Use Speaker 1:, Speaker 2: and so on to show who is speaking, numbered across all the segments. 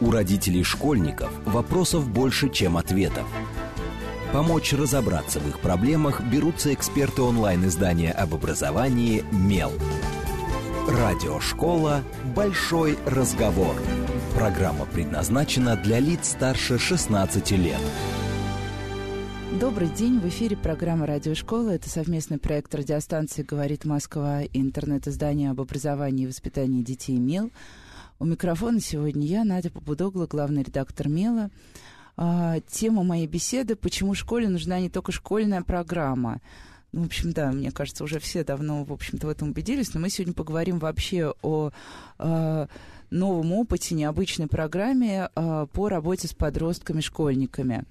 Speaker 1: У родителей школьников вопросов больше, чем ответов. Помочь разобраться в их проблемах берутся эксперты онлайн-издания об образовании «Мел». Радиошкола «Большой разговор». Программа предназначена для лиц старше 16 лет.
Speaker 2: Добрый день, в эфире программа «Радиошкола». Это совместный проект радиостанции «Говорит Москва» и интернет-издание об образовании и воспитании детей «Мел». У микрофона сегодня я, Надя Попудогла, главный редактор «Мела». А, тема моей беседы «Почему школе нужна не только школьная программа?» Ну, в общем, да, мне кажется, уже все давно, в общем-то, в этом убедились, но мы сегодня поговорим вообще о э, новом опыте, необычной программе э, по работе с подростками-школьниками.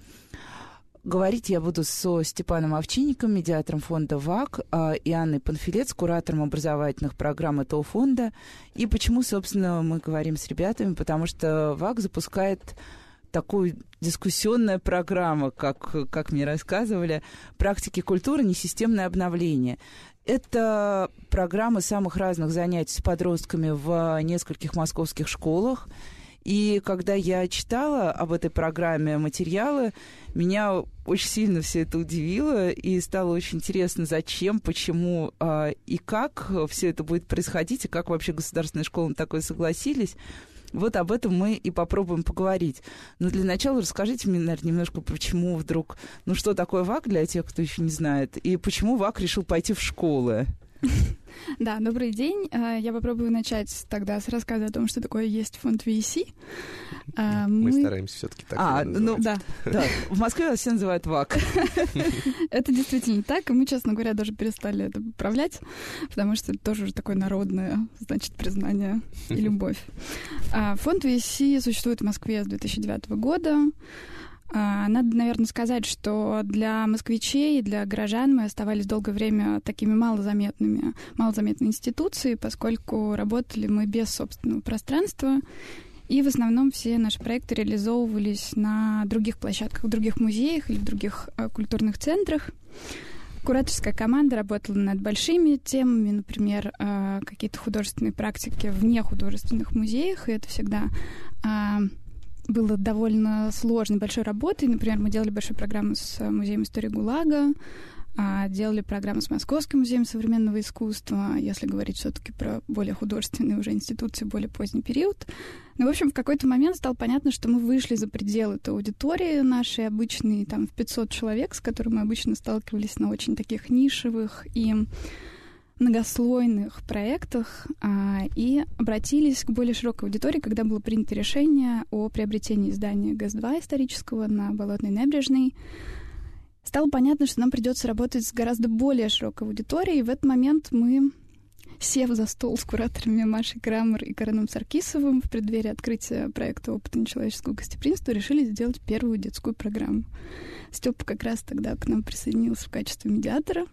Speaker 2: Говорить я буду со Степаном Овчинником, медиатором фонда ВАК, э, и Анной Панфилец, куратором образовательных программ этого фонда. И почему, собственно, мы говорим с ребятами? Потому что ВАК запускает такую дискуссионная программа, как, как мне рассказывали, практики культуры, несистемное обновление. Это программа самых разных занятий с подростками в нескольких московских школах. И когда я читала об этой программе материалы, меня очень сильно все это удивило, и стало очень интересно, зачем, почему э, и как все это будет происходить, и как вообще государственные школы на такое согласились. Вот об этом мы и попробуем поговорить. Но для начала расскажите мне, наверное, немножко, почему вдруг... Ну, что такое ВАК для тех, кто еще не знает, и почему ВАК решил пойти в школы?
Speaker 3: Да, добрый день. А, я попробую начать тогда с рассказа о том, что такое есть фонд VC.
Speaker 4: А, мы, мы стараемся все-таки так А, ну
Speaker 2: да, да. В Москве вас все называют ВАК.
Speaker 3: Это действительно так, и мы, честно говоря, даже перестали это управлять, потому что это тоже такое народное, значит, признание и любовь. А, фонд VC существует в Москве с 2009 года. А, надо, наверное, сказать, что для москвичей для горожан мы оставались долгое время такими малозаметными, малозаметной институцией, поскольку работали мы без собственного пространства, и в основном все наши проекты реализовывались на других площадках, в других музеях или в других э, культурных центрах. Кураторская команда работала над большими темами, например, э, какие-то художественные практики вне художественных музеях, и это всегда э, было довольно сложной, большой работой. Например, мы делали большую программу с Музеем истории ГУЛАГа, а, делали программу с Московским музеем современного искусства, если говорить все-таки про более художественные уже институции, более поздний период. Но, в общем, в какой-то момент стало понятно, что мы вышли за пределы этой аудитории нашей обычной, там, в 500 человек, с которыми мы обычно сталкивались на очень таких нишевых и многослойных проектах а, и обратились к более широкой аудитории, когда было принято решение о приобретении издания ГЭС-2 исторического на Болотной набережной. Стало понятно, что нам придется работать с гораздо более широкой аудиторией, и в этот момент мы сев за стол с кураторами Машей Крамер и Кареном Саркисовым в преддверии открытия проекта опыта нечеловеческого гостеприимства, решили сделать первую детскую программу. Степа как раз тогда к нам присоединился в качестве медиатора.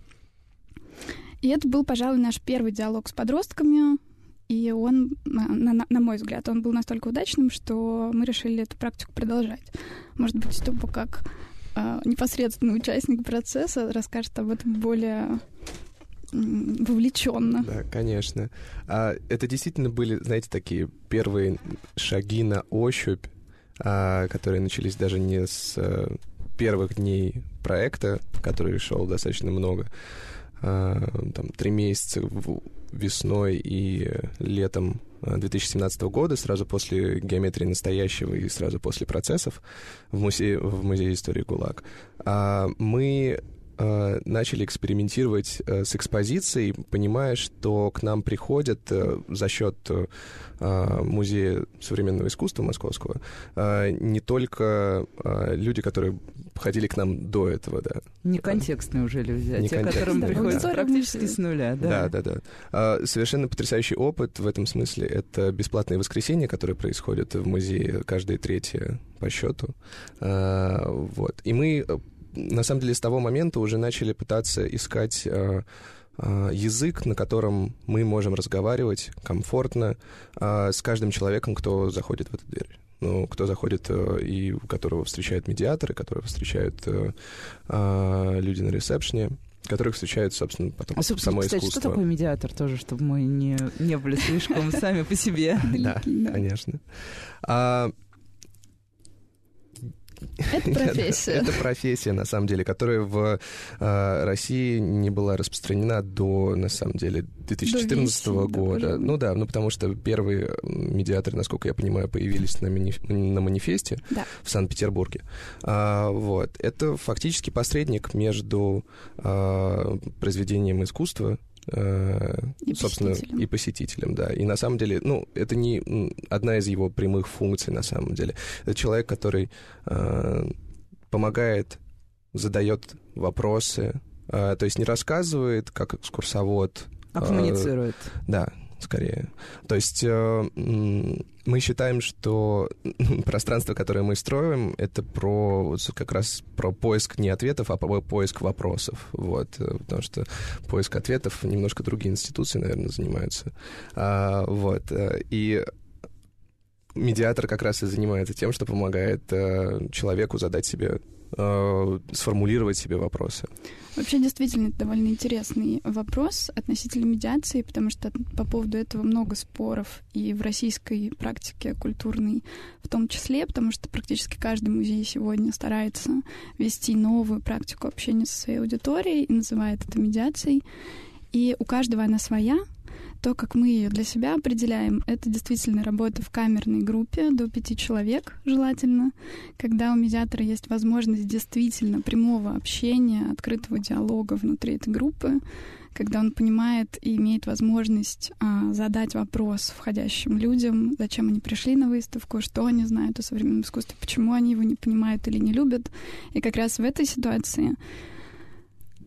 Speaker 3: И это был, пожалуй, наш первый диалог с подростками. И он, на, на, на мой взгляд, он был настолько удачным, что мы решили эту практику продолжать. Может быть, Степа как э, непосредственный участник процесса расскажет об этом более вовлеченно.
Speaker 4: Да, конечно. А, это действительно были, знаете, такие первые шаги на ощупь, а, которые начались даже не с а, первых дней проекта, который шел достаточно много, там, три месяца весной и летом 2017 а, года, сразу после геометрии настоящего и сразу после процессов в музее, в музее истории ГУЛАГ, а, мы Э, начали экспериментировать э, с экспозицией, понимая, что к нам приходят э, за счет Музея современного искусства московского не только люди, которые ходили к нам до этого, да.
Speaker 2: Не контекстные уже люди, а те, которым да, приходится да. практически с нуля,
Speaker 4: да. Да, да, да. Совершенно потрясающий опыт в этом смысле. Это бесплатные воскресенья, которые происходят в музее каждое третье по счету. Вот. И мы на самом деле с того момента уже начали пытаться искать э, э, язык, на котором мы можем разговаривать комфортно э, с каждым человеком, кто заходит в эту дверь. Ну, кто заходит и которого встречают медиаторы, которого встречают люди на ресепшне, которых встречают, собственно, потом
Speaker 2: а, собственно, само кстати, искусство. что такое медиатор тоже, чтобы мы не, не были слишком сами по себе?
Speaker 4: Да, конечно.
Speaker 3: Это профессия.
Speaker 4: Это профессия, на самом деле, которая в э, России не была распространена до, на самом деле, 2014 года. Ну да, ну потому что первые медиаторы, насколько я понимаю, появились на, на манифесте в Санкт-Петербурге. А, вот. Это фактически посредник между а, произведением искусства
Speaker 3: Э, и собственно, посетителям.
Speaker 4: и посетителям, да. И на самом деле, ну, это не одна из его прямых функций, на самом деле. Это человек, который э, помогает, задает вопросы, э, то есть не рассказывает, как экскурсовод.
Speaker 2: А коммуницирует.
Speaker 4: Э, да, скорее. То есть э, мы считаем, что пространство, которое мы строим, это про как раз про поиск не ответов, а про поиск вопросов. Вот, э, потому что поиск ответов немножко другие институции, наверное, занимаются. А, вот. Э, и медиатор как раз и занимается тем, что помогает э, человеку задать себе, э, сформулировать себе вопросы.
Speaker 3: Вообще, действительно, это довольно интересный вопрос относительно медиации, потому что по поводу этого много споров и в российской практике культурной в том числе, потому что практически каждый музей сегодня старается вести новую практику общения со своей аудиторией и называет это медиацией. И у каждого она своя, то, как мы ее для себя определяем, это действительно работа в камерной группе до пяти человек, желательно, когда у медиатора есть возможность действительно прямого общения, открытого диалога внутри этой группы, когда он понимает и имеет возможность а, задать вопрос входящим людям, зачем они пришли на выставку, что они знают о современном искусстве, почему они его не понимают или не любят. И как раз в этой ситуации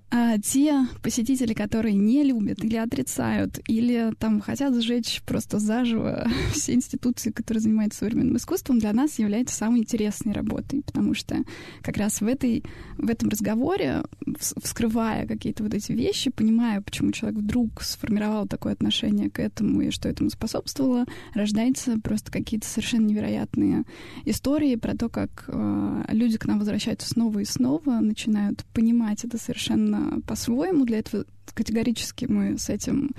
Speaker 3: а те посетители, которые не любят или отрицают, или там хотят сжечь просто заживо все институции, которые занимаются современным искусством, для нас является самой интересной работой, потому что как раз в, этой, в этом разговоре, вскрывая какие-то вот эти вещи, понимая, почему человек вдруг сформировал такое отношение к этому и что этому способствовало, рождаются просто какие-то совершенно невероятные истории про то, как э, люди к нам возвращаются снова и снова, начинают понимать это совершенно по-своему. Для этого категорически мы с этим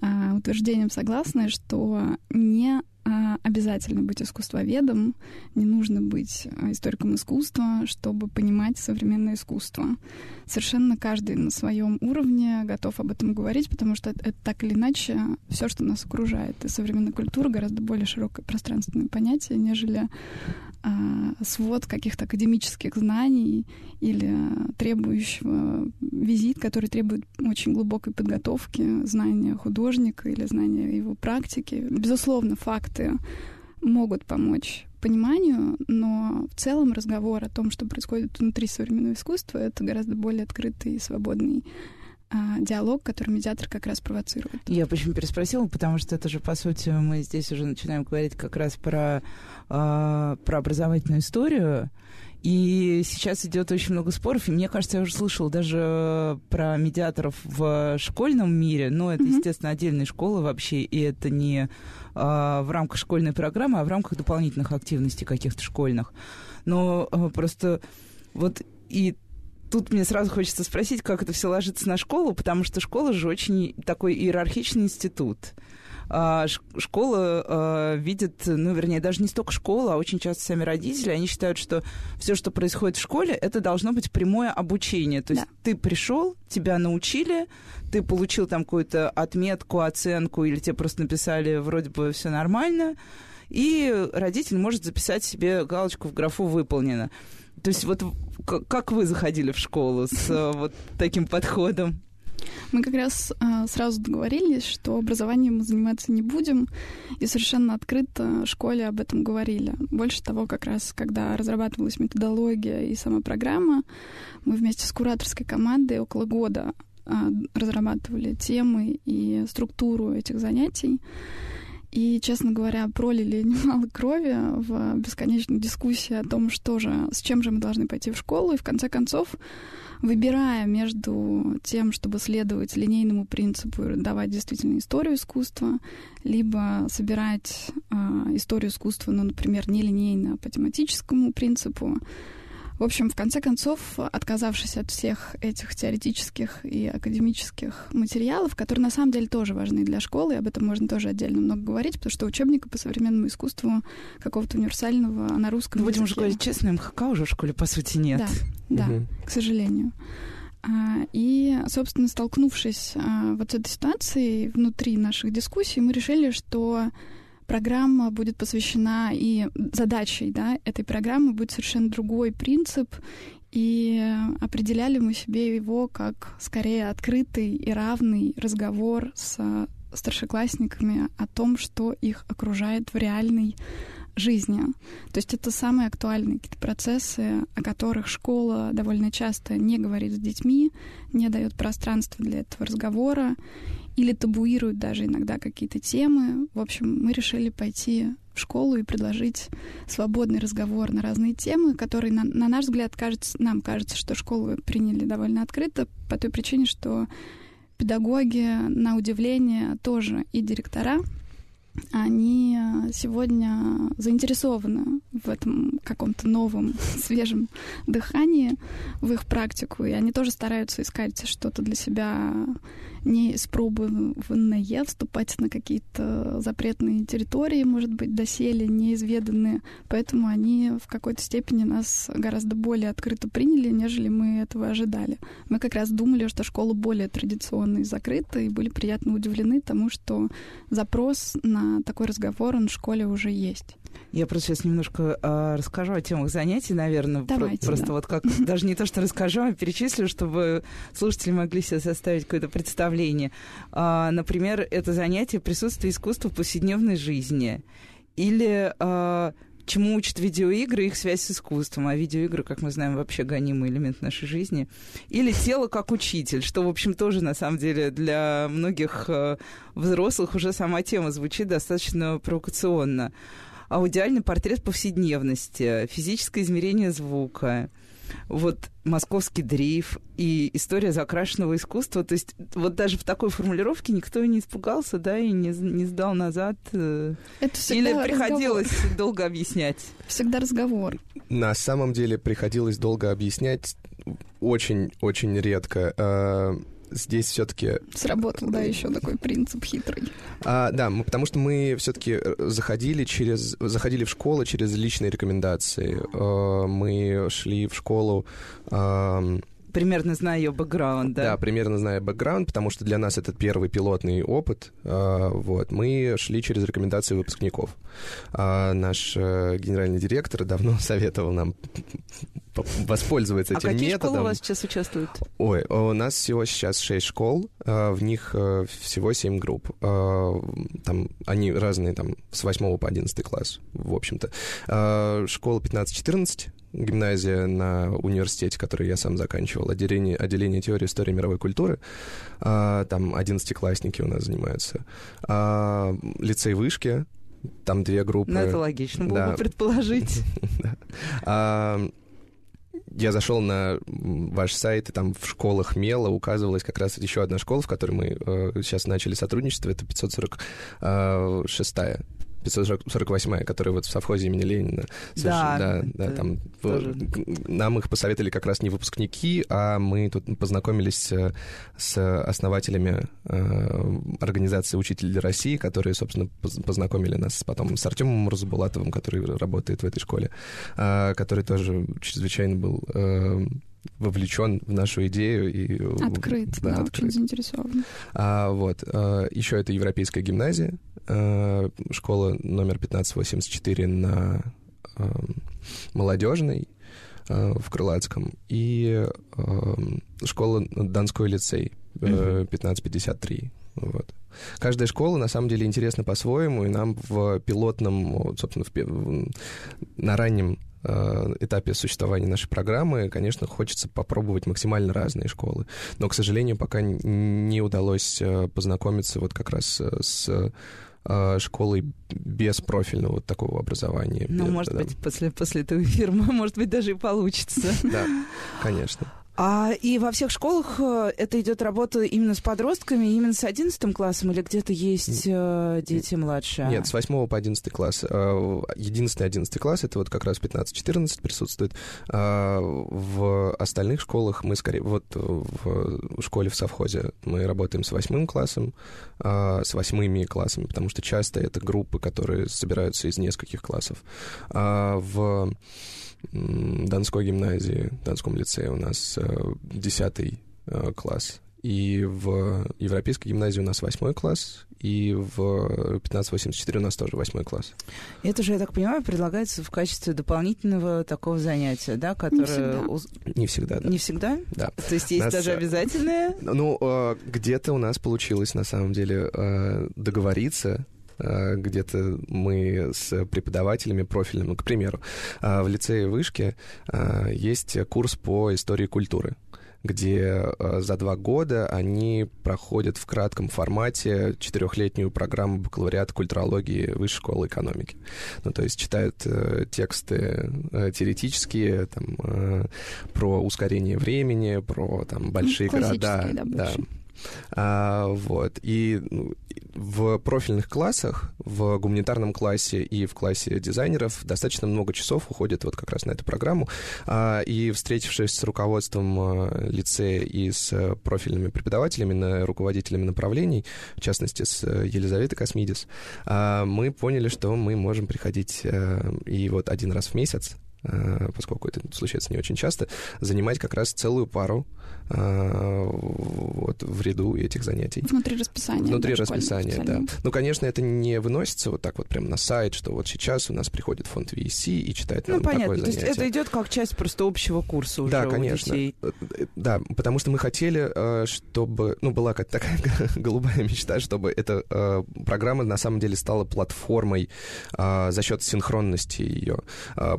Speaker 3: а, утверждением согласны, что не а, обязательно быть искусствоведом, не нужно быть а, историком искусства, чтобы понимать современное искусство. Совершенно каждый на своем уровне готов об этом говорить, потому что это, это так или иначе все, что нас окружает. И современная культура гораздо более широкое пространственное понятие, нежели свод каких-то академических знаний или требующего визит, который требует очень глубокой подготовки, знания художника или знания его практики. Безусловно, факты могут помочь пониманию, но в целом разговор о том, что происходит внутри современного искусства, это гораздо более открытый и свободный диалог, который медиатор как раз провоцирует.
Speaker 2: Я почему переспросила, потому что это же, по сути, мы здесь уже начинаем говорить как раз про, э, про образовательную историю, и сейчас идет очень много споров, и мне кажется, я уже слышала даже про медиаторов в школьном мире, но это, mm-hmm. естественно, отдельные школы вообще, и это не а, в рамках школьной программы, а в рамках дополнительных активностей каких-то школьных. Но а, просто вот и тут мне сразу хочется спросить, как это все ложится на школу, потому что школа же очень такой иерархичный институт. А, школа а, видит, ну, вернее, даже не столько школа, а очень часто сами родители, они считают, что все, что происходит в школе, это должно быть прямое обучение. То есть да. ты пришел, тебя научили, ты получил там какую-то отметку, оценку, или тебе просто написали вроде бы все нормально, и родитель может записать себе галочку в графу «выполнено». То есть вот как вы заходили в школу с э, вот таким подходом?
Speaker 3: Мы как раз а, сразу договорились, что образованием мы заниматься не будем, и совершенно открыто в школе об этом говорили. Больше того, как раз, когда разрабатывалась методология и сама программа, мы вместе с кураторской командой около года а, разрабатывали темы и структуру этих занятий. И, честно говоря, пролили немало крови в бесконечной дискуссии о том, что же, с чем же мы должны пойти в школу. И в конце концов, выбирая между тем, чтобы следовать линейному принципу и давать действительно историю искусства, либо собирать э, историю искусства, ну, например, не линейно, а по тематическому принципу, В общем, в конце концов, отказавшись от всех этих теоретических и академических материалов, которые на самом деле тоже важны для школы, и об этом можно тоже отдельно много говорить, потому что учебника по современному искусству какого-то универсального на русском
Speaker 2: Будем
Speaker 3: языке.
Speaker 2: уже говорить честно, МХК уже в школе, по сути, нет.
Speaker 3: Да, да,
Speaker 4: Мгм.
Speaker 3: к сожалению. А, И, собственно, столкнувшись а, вот с этой ситуацией внутри наших дискуссий, мы решили, что программа будет посвящена и задачей да, этой программы будет совершенно другой принцип, и определяли мы себе его как скорее открытый и равный разговор с старшеклассниками о том, что их окружает в реальной жизни. То есть это самые актуальные какие-то процессы, о которых школа довольно часто не говорит с детьми, не дает пространства для этого разговора или табуирует даже иногда какие-то темы. В общем, мы решили пойти в школу и предложить свободный разговор на разные темы, которые, на, на наш взгляд, кажется, нам кажется, что школы приняли довольно открыто по той причине, что педагоги, на удивление, тоже и директора они сегодня заинтересованы в этом каком-то новом, свежем дыхании в их практику, и они тоже стараются искать что-то для себя не испробованное, вступать на какие-то запретные территории, может быть, доселе неизведанные. Поэтому они в какой-то степени нас гораздо более открыто приняли, нежели мы этого ожидали. Мы как раз думали, что школа более традиционная и закрыта, и были приятно удивлены тому, что запрос на такой разговор он в школе уже есть.
Speaker 2: Я просто сейчас немножко э, расскажу о темах занятий, наверное.
Speaker 3: Давайте,
Speaker 2: просто
Speaker 3: да.
Speaker 2: вот как даже не то, что расскажу, а перечислю, чтобы слушатели могли себе составить какое-то представление. А, например, это занятие присутствие искусства в повседневной жизни. Или а, чему учат видеоигры, их связь с искусством. А видеоигры, как мы знаем, вообще гонимый элемент нашей жизни. Или тело как учитель, что, в общем, тоже, на самом деле, для многих э, взрослых уже сама тема звучит достаточно провокационно. Аудиальный портрет повседневности, физическое измерение звука, вот московский дрейф и история закрашенного искусства. То есть вот даже в такой формулировке никто не испугался, да, и не, не сдал назад. э,
Speaker 3: Это всегда
Speaker 2: Или
Speaker 3: разговор.
Speaker 2: приходилось долго объяснять.
Speaker 3: Всегда разговор.
Speaker 4: На самом деле приходилось долго объяснять, очень-очень редко. Здесь все-таки
Speaker 3: Сработал, да, еще такой принцип хитрый.
Speaker 4: А, да, мы, потому что мы все-таки заходили через заходили в школу через личные рекомендации. А, мы шли в школу. А,
Speaker 2: Примерно зная ее бэкграунд,
Speaker 4: да.
Speaker 2: да.
Speaker 4: примерно зная бэкграунд, потому что для нас это первый пилотный опыт. А, вот, мы шли через рекомендации выпускников. А, наш э, генеральный директор давно советовал нам воспользоваться
Speaker 2: А
Speaker 4: этим
Speaker 2: какие
Speaker 4: методом.
Speaker 2: школы у вас сейчас участвуют?
Speaker 4: Ой, у нас всего сейчас 6 школ, а, в них э, всего 7 групп. А, Там они разные, там, с 8 по 11 класс, в общем-то. А, Школа 15-14, гимназия на университете, который я сам заканчивал, отделение, отделение теории истории мировой культуры. А, Там 11-классники у нас занимаются. А, Лицей вышки, там две группы.
Speaker 2: Ну, это логично было
Speaker 4: Да.
Speaker 2: бы предположить.
Speaker 4: А, Я зашел на ваш сайт, и там в школах Мела указывалась как раз еще одна школа, в которой мы э, сейчас начали сотрудничество, это 546-я. 548-я, которая вот в совхозе имени Ленина.
Speaker 2: Да,
Speaker 4: да, да, там
Speaker 2: тоже.
Speaker 4: э, нам их посоветовали как раз не выпускники, а мы тут познакомились э, с основателями э, организации «Учитель России», которые, собственно, поз- познакомили нас потом с Артемом Мурзабулатовым, который работает в этой школе, а, который тоже чрезвычайно был э, вовлечен в нашу идею и э,
Speaker 3: Открыт, да, очень
Speaker 4: открыт.
Speaker 3: заинтересован.
Speaker 4: А, вот. а, еще это Европейская гимназия, а, школа номер 1584 на а, Молодежной а, в Крылатском и а, школа Донской лицей э,
Speaker 2: Мгм.
Speaker 4: 1553. Вот. Каждая школа, на самом деле, интересна по-своему, и нам в пилотном, собственно, в на раннем э, этапе существования нашей программы, конечно, хочется попробовать максимально разные школы. Но, к сожалению, пока не удалось э, познакомиться вот как раз э, с э, школой без профильного вот такого образования.
Speaker 2: Ну,
Speaker 4: Без-
Speaker 2: может
Speaker 4: да.
Speaker 2: быть, после, после этого эфира, может быть, даже и получится.
Speaker 4: Да, конечно.
Speaker 2: А, и во всех школах э, это идет работа именно с подростками, именно с 11 классом, или где-то есть э, дети младше?
Speaker 4: Нет, с 8 по 11 класс. Э, единственный 11 класс, это вот как раз 15-14 присутствует. А в остальных школах мы скорее... Вот в школе в совхозе мы работаем с 8 классом, с восьмыми классами, потому что часто это группы, которые собираются из нескольких классов. А в Донской гимназии, Донском лицее у нас 10 э, э, класс. И в Европейской гимназии у нас восьмой класс, и в 1584 у нас тоже восьмой класс.
Speaker 2: Это же, я так понимаю, предлагается в качестве дополнительного такого занятия, да, которое...
Speaker 4: Не всегда, Не всегда да.
Speaker 2: Не всегда?
Speaker 4: Да.
Speaker 2: То есть есть нас... даже обязательное?
Speaker 4: Ну, э, где-то у нас получилось, на самом деле, договориться Э, где-то мы с преподавателями профильными, ну, к примеру, э, в лицее Вышки э, есть курс по истории культуры где за два года они проходят в кратком формате четырехлетнюю программу бакалавриата культурологии Высшей школы экономики. Ну, то есть читают тексты теоретические там, про ускорение времени, про там, большие ну, города. Да, да, а, вот. И ну, в профильных классах, в гуманитарном классе и в классе дизайнеров достаточно много часов уходит вот как раз на эту программу. А, и встретившись с руководством а, лицея и с профильными преподавателями, руководителями направлений, в частности, с Елизаветой Космидис, а, мы поняли, что мы можем приходить а, и вот один раз в месяц Э, поскольку это случается не очень часто, занимать как раз целую пару э, вот, в ряду этих занятий.
Speaker 3: Внутри расписания.
Speaker 4: Внутри да, расписания, да. Ну, конечно, это не выносится вот так вот прямо на сайт, что вот сейчас у нас приходит фонд VC и читает
Speaker 2: ну,
Speaker 4: нам
Speaker 2: понятно.
Speaker 4: такое
Speaker 2: занятие. То есть это идет как часть просто общего курса уже
Speaker 4: да,
Speaker 2: у
Speaker 4: конечно.
Speaker 2: детей.
Speaker 4: Э, да, потому что мы хотели, чтобы... Ну, была как такая голубая мечта, чтобы эта программа на самом деле стала платформой за счет синхронности ее,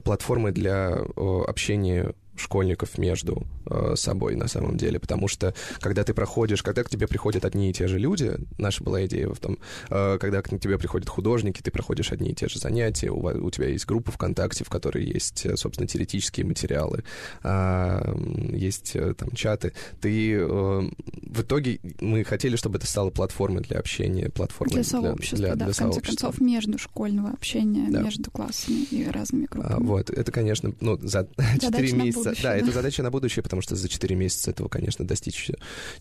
Speaker 4: платформой для общения школьников между э, собой на самом деле, потому что когда ты проходишь, когда к тебе приходят одни и те же люди, наша была идея в том, э, когда к тебе приходят художники, ты проходишь одни и те же занятия, у, у тебя есть группа ВКонтакте, в которой есть, э, собственно, теоретические материалы, э, есть э, там чаты, ты э, в итоге мы хотели, чтобы это стало платформой для общения, платформой
Speaker 3: для сообщества, для, для, да, для в конце сообщества. концов, междушкольного общения да. между классами и разными а, группами.
Speaker 4: А, вот, это, конечно, ну, за 4 месяца будущее. Да, это задача на будущее, потому что за 4 месяца этого, конечно, достичь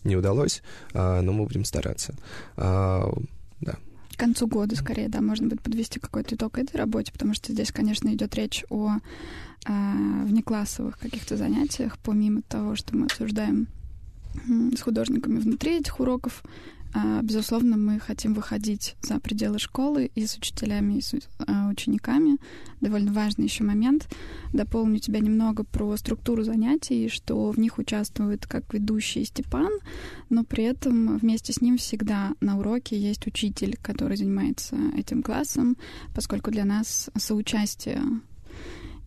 Speaker 4: не удалось, а, но мы будем стараться. А, да.
Speaker 3: К концу года, скорее, да, можно будет подвести какой-то итог этой работе, потому что здесь, конечно, идет речь о а, внеклассовых каких-то занятиях, помимо того, что мы обсуждаем с художниками внутри этих уроков, безусловно, мы хотим выходить за пределы школы и с учителями, и с а, учениками. Довольно важный еще момент. Дополню тебя немного про структуру занятий, что в них участвует как ведущий Степан, но при этом вместе с ним всегда на уроке есть учитель, который занимается этим классом, поскольку для нас соучастие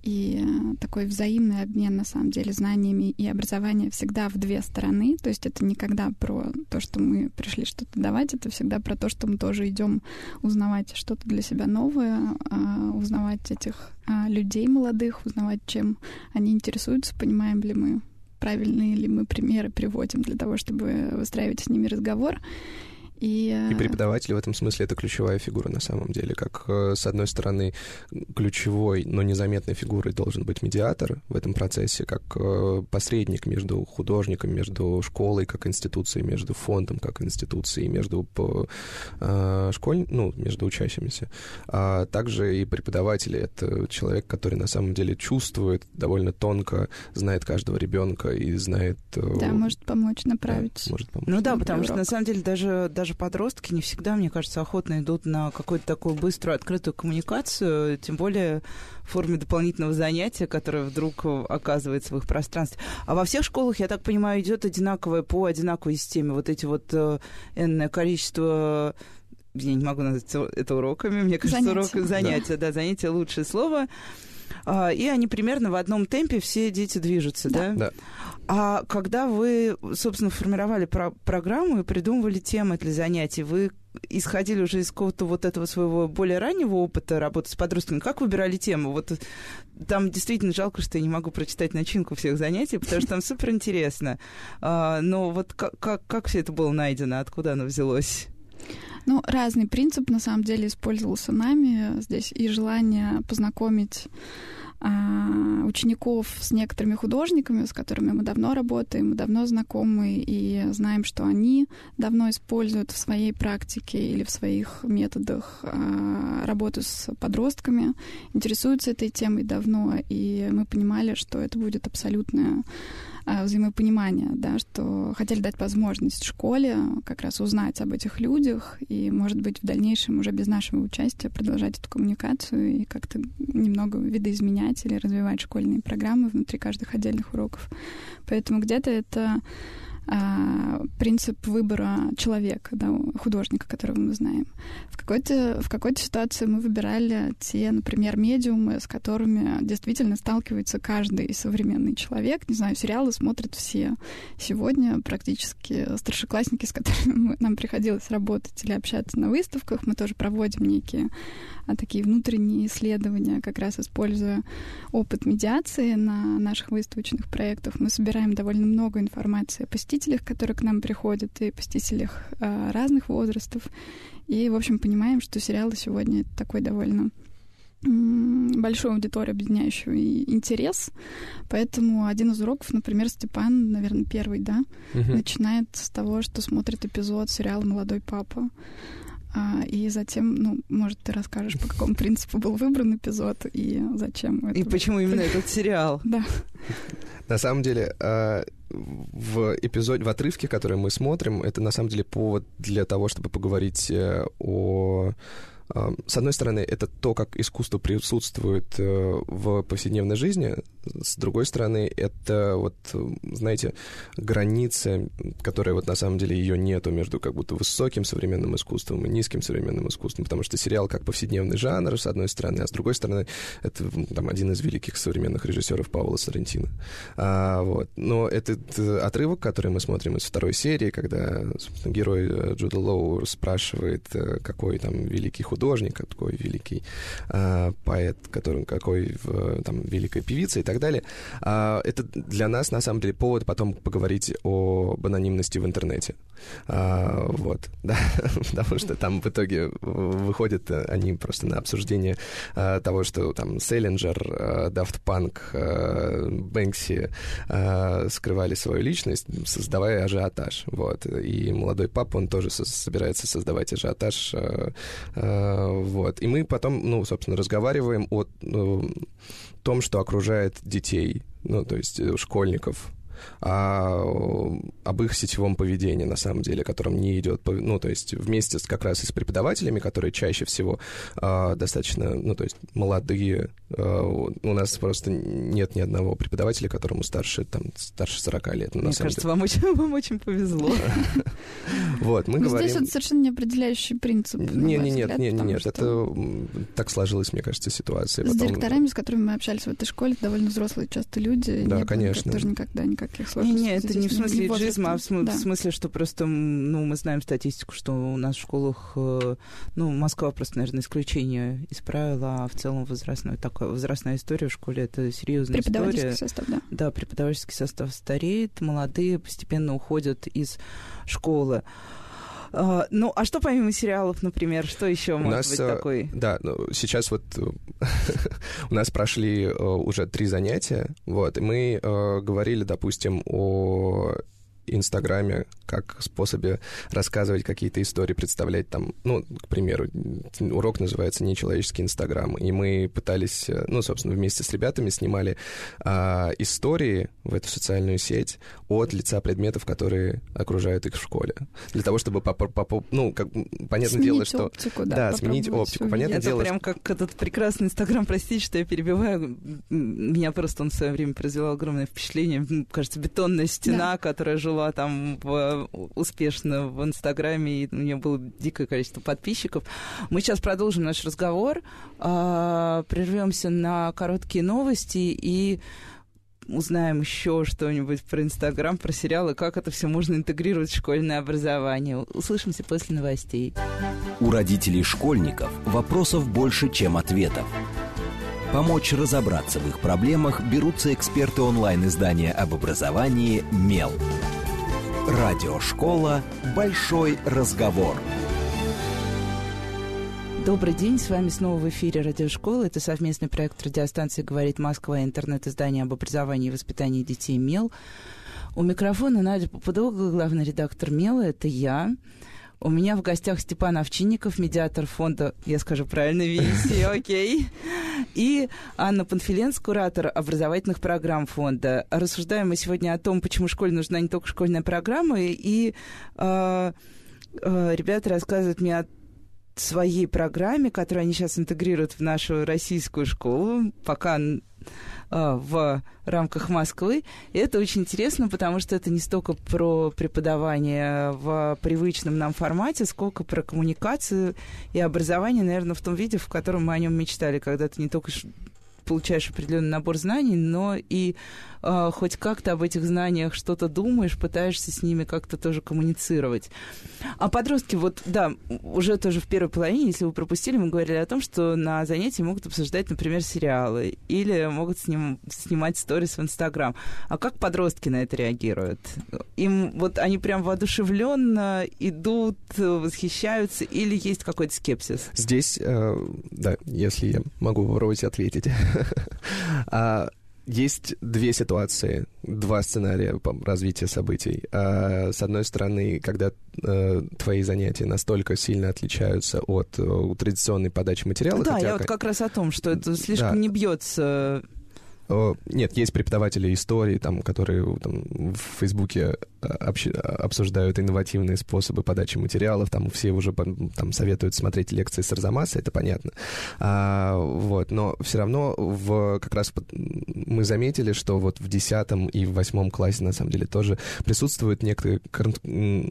Speaker 3: и э, такой взаимный обмен, на самом деле, знаниями и образованием всегда в две стороны. То есть это никогда про то, что мы пришли что-то давать, это всегда про то, что мы тоже идем узнавать что-то для себя новое, а, узнавать этих а, людей молодых, узнавать, чем они интересуются, понимаем ли мы, правильные ли мы примеры приводим для того, чтобы выстраивать с ними разговор.
Speaker 4: И, и э, преподаватель в этом смысле это ключевая фигура на самом деле. Как, э, с одной стороны, ключевой, но незаметной фигурой должен быть медиатор в этом процессе, как э, посредник между художником, между школой как институцией, между фондом как институцией, между школь, ну, между учащимися. А также и преподаватель — это человек, который на самом деле чувствует довольно тонко, знает каждого ребенка и знает...
Speaker 3: Да, может помочь направить.
Speaker 2: Да, может помочь. Ну да, потому что на самом деле даже, даже даже подростки не всегда, мне кажется, охотно идут на какую-то такую быструю, открытую коммуникацию, тем более в форме дополнительного занятия, которое вдруг оказывается в их пространстве. А во всех школах, я так понимаю, идет одинаковое по одинаковой системе. Вот эти вот э, энное количество я не могу назвать это уроками, мне кажется, занятия. урок занятия, да. да, занятия лучшее слово. А, и они примерно в одном темпе все дети движутся, да?
Speaker 4: Да.
Speaker 2: А когда вы, собственно, формировали про программу и придумывали темы для занятий, вы исходили уже из какого-то вот этого своего более раннего опыта работы с подростками. Как выбирали тему? Вот там действительно жалко, что я не могу прочитать начинку всех занятий, потому что там супер интересно. А, но вот как, как, как все это было найдено? Откуда оно взялось?
Speaker 3: Ну, разный принцип на самом деле использовался нами здесь и желание познакомить учеников с некоторыми художниками, с которыми мы давно работаем, мы давно знакомы и знаем, что они давно используют в своей практике или в своих методах а, работу с подростками, интересуются этой темой давно, и мы понимали, что это будет абсолютная а, взаимопонимания, да, что хотели дать возможность школе как раз узнать об этих людях и, может быть, в дальнейшем уже без нашего участия продолжать эту коммуникацию и как-то немного видоизменять или развивать школьные программы внутри каждых отдельных уроков. Поэтому где-то это а, принцип выбора человека, да, художника, которого мы знаем. В какой-то, в какой-то ситуации мы выбирали те, например, медиумы, с которыми действительно сталкивается каждый современный человек. Не знаю, сериалы смотрят все. Сегодня практически старшеклассники, с которыми нам приходилось работать или общаться на выставках, мы тоже проводим некие такие внутренние исследования, как раз используя опыт медиации на наших выставочных проектах. Мы собираем довольно много информации о посетителях, которые к нам приходят, и посетителях а, разных возрастов. И, в общем, понимаем, что сериалы сегодня это такой довольно большую аудиторию, объединяющую интерес. Поэтому один из уроков, например, Степан, наверное, первый, да, угу. начинает с того, что смотрит эпизод сериала «Молодой папа». А, и затем, ну, может, ты расскажешь, по какому принципу был выбран эпизод и зачем
Speaker 2: это... И почему именно этот сериал.
Speaker 3: Да.
Speaker 4: На самом деле, а, в эпизоде, в отрывке, который мы смотрим, это на самом деле повод для того, чтобы поговорить э, о с одной стороны, это то, как искусство присутствует э, в повседневной жизни, с другой стороны, это вот, знаете, граница, которая вот на самом деле ее нету между как будто высоким современным искусством и низким современным искусством, потому что сериал как повседневный жанр, с одной стороны, а с другой стороны, это там один из великих современных режиссеров Паула Сарантино. А, вот. Но этот э, отрывок, который мы смотрим из второй серии, когда герой э, Джуда Лоу спрашивает, какой там великий художник, художник, какой великий э, поэт, который, какой э, там великая певица и так далее. Э, это для нас, на самом деле, повод потом поговорить об анонимности в интернете. Э, вот, да, потому что там в итоге выходят они просто на обсуждение э, того, что там Селлинджер, э, Daft Punk, Бэнкси скрывали свою личность, создавая ажиотаж. Вот. И молодой папа, он тоже со- собирается создавать ажиотаж э, э, вот. И мы потом, ну, собственно, разговариваем о, о э, том, что окружает детей, ну, то есть э, школьников, а, об их сетевом поведении, на самом деле, которым не идет, ну, то есть вместе с, как раз и с преподавателями, которые чаще всего а, достаточно, ну, то есть молодые, а, у нас просто нет ни одного преподавателя, которому старше, там, старше 40 лет.
Speaker 2: Ну, Мне кажется, деле. вам очень, вам очень повезло.
Speaker 4: Вот, мы говорим...
Speaker 3: Здесь это совершенно не определяющий принцип.
Speaker 4: Нет, нет, нет, нет, нет, это так сложилась, мне кажется, ситуация.
Speaker 3: С директорами, с которыми мы общались в этой школе, довольно взрослые часто люди.
Speaker 4: Да, конечно.
Speaker 3: Тоже никогда никак никаких сложностей.
Speaker 2: Не, не, это не в смысле джизма, а в, см- да. в смысле, что просто, ну, мы знаем статистику, что у нас в школах, э, ну, Москва просто, наверное, исключение из правила, а в целом возрастная, такая возрастная история в школе, это серьезная
Speaker 3: преподавательский история. состав, да.
Speaker 2: Да, преподавательский состав стареет, молодые постепенно уходят из школы. Uh, ну, а что помимо сериалов, например, что еще может нас, быть э, такой?
Speaker 4: Да, ну, сейчас вот у нас прошли э, уже три занятия, вот, и мы э, говорили, допустим, о Инстаграме как способе рассказывать какие-то истории, представлять там, ну, к примеру, урок называется «Нечеловеческий Инстаграм», и мы пытались, э, ну, собственно, вместе с ребятами снимали а, истории в эту социальную сеть от лица предметов, которые окружают их в школе. Для того, чтобы, по, по, по, ну, как, понятное
Speaker 3: сменить
Speaker 4: дело, что...
Speaker 3: Оптику, да,
Speaker 4: да сменить оптику. Понятное
Speaker 2: Это
Speaker 4: дело,
Speaker 2: прям
Speaker 4: что...
Speaker 2: как этот прекрасный Инстаграм, простите, что я перебиваю. Меня просто он в свое время произвел огромное впечатление. Кажется, бетонная стена, да. которая жила там в, успешно в Инстаграме, и у нее было дикое количество подписчиков. Мы сейчас продолжим наш разговор, э, прервемся на короткие новости и узнаем еще что-нибудь про Инстаграм, про сериалы, как это все можно интегрировать в школьное образование. Услышимся после новостей.
Speaker 1: У родителей школьников вопросов больше, чем ответов. Помочь разобраться в их проблемах берутся эксперты онлайн-издания об образовании «Мел». Радиошкола «Большой разговор».
Speaker 2: Добрый день, с вами снова в эфире Радиошкола. Это совместный проект радиостанции «Говорит Москва» интернет-издание об образовании и воспитании детей «Мел». У микрофона Надя Попудога, главный редактор «Мела», это я. У меня в гостях Степан Овчинников, медиатор фонда, я скажу правильно, ВИСИ, окей. И Анна Панфиленс, куратор образовательных программ фонда. Рассуждаем мы сегодня о том, почему школе нужна не только школьная программа, и э, э, ребята рассказывают мне о своей программе, которую они сейчас интегрируют в нашу российскую школу, пока а, в рамках Москвы. И это очень интересно, потому что это не столько про преподавание в привычном нам формате, сколько про коммуникацию и образование, наверное, в том виде, в котором мы о нем мечтали, когда ты не только получаешь определенный набор знаний, но и э, хоть как-то об этих знаниях что-то думаешь, пытаешься с ними как-то тоже коммуницировать. А подростки, вот, да, уже тоже в первой половине, если вы пропустили, мы говорили о том, что на занятии могут обсуждать, например, сериалы или могут сним, снимать сторис в Инстаграм. А как подростки на это реагируют? Им вот они прям воодушевленно идут, восхищаются или есть какой-то скепсис?
Speaker 4: Здесь, э, да, если я могу попробовать ответить. А, есть две ситуации, два сценария развития событий. А, с одной стороны, когда э, твои занятия настолько сильно отличаются от э, традиционной подачи материала.
Speaker 2: Да, я вот как раз о том, что это слишком да. не бьется
Speaker 4: нет, есть преподаватели истории, там, которые там, в Фейсбуке а, общ... обсуждают инновативные способы подачи материалов, там все уже там, советуют смотреть лекции с Арзамаса, это понятно. А, вот, но все равно в, как раз мы заметили, что вот в 10 и в 8 классе, на самом деле, тоже присутствует некоторые Э,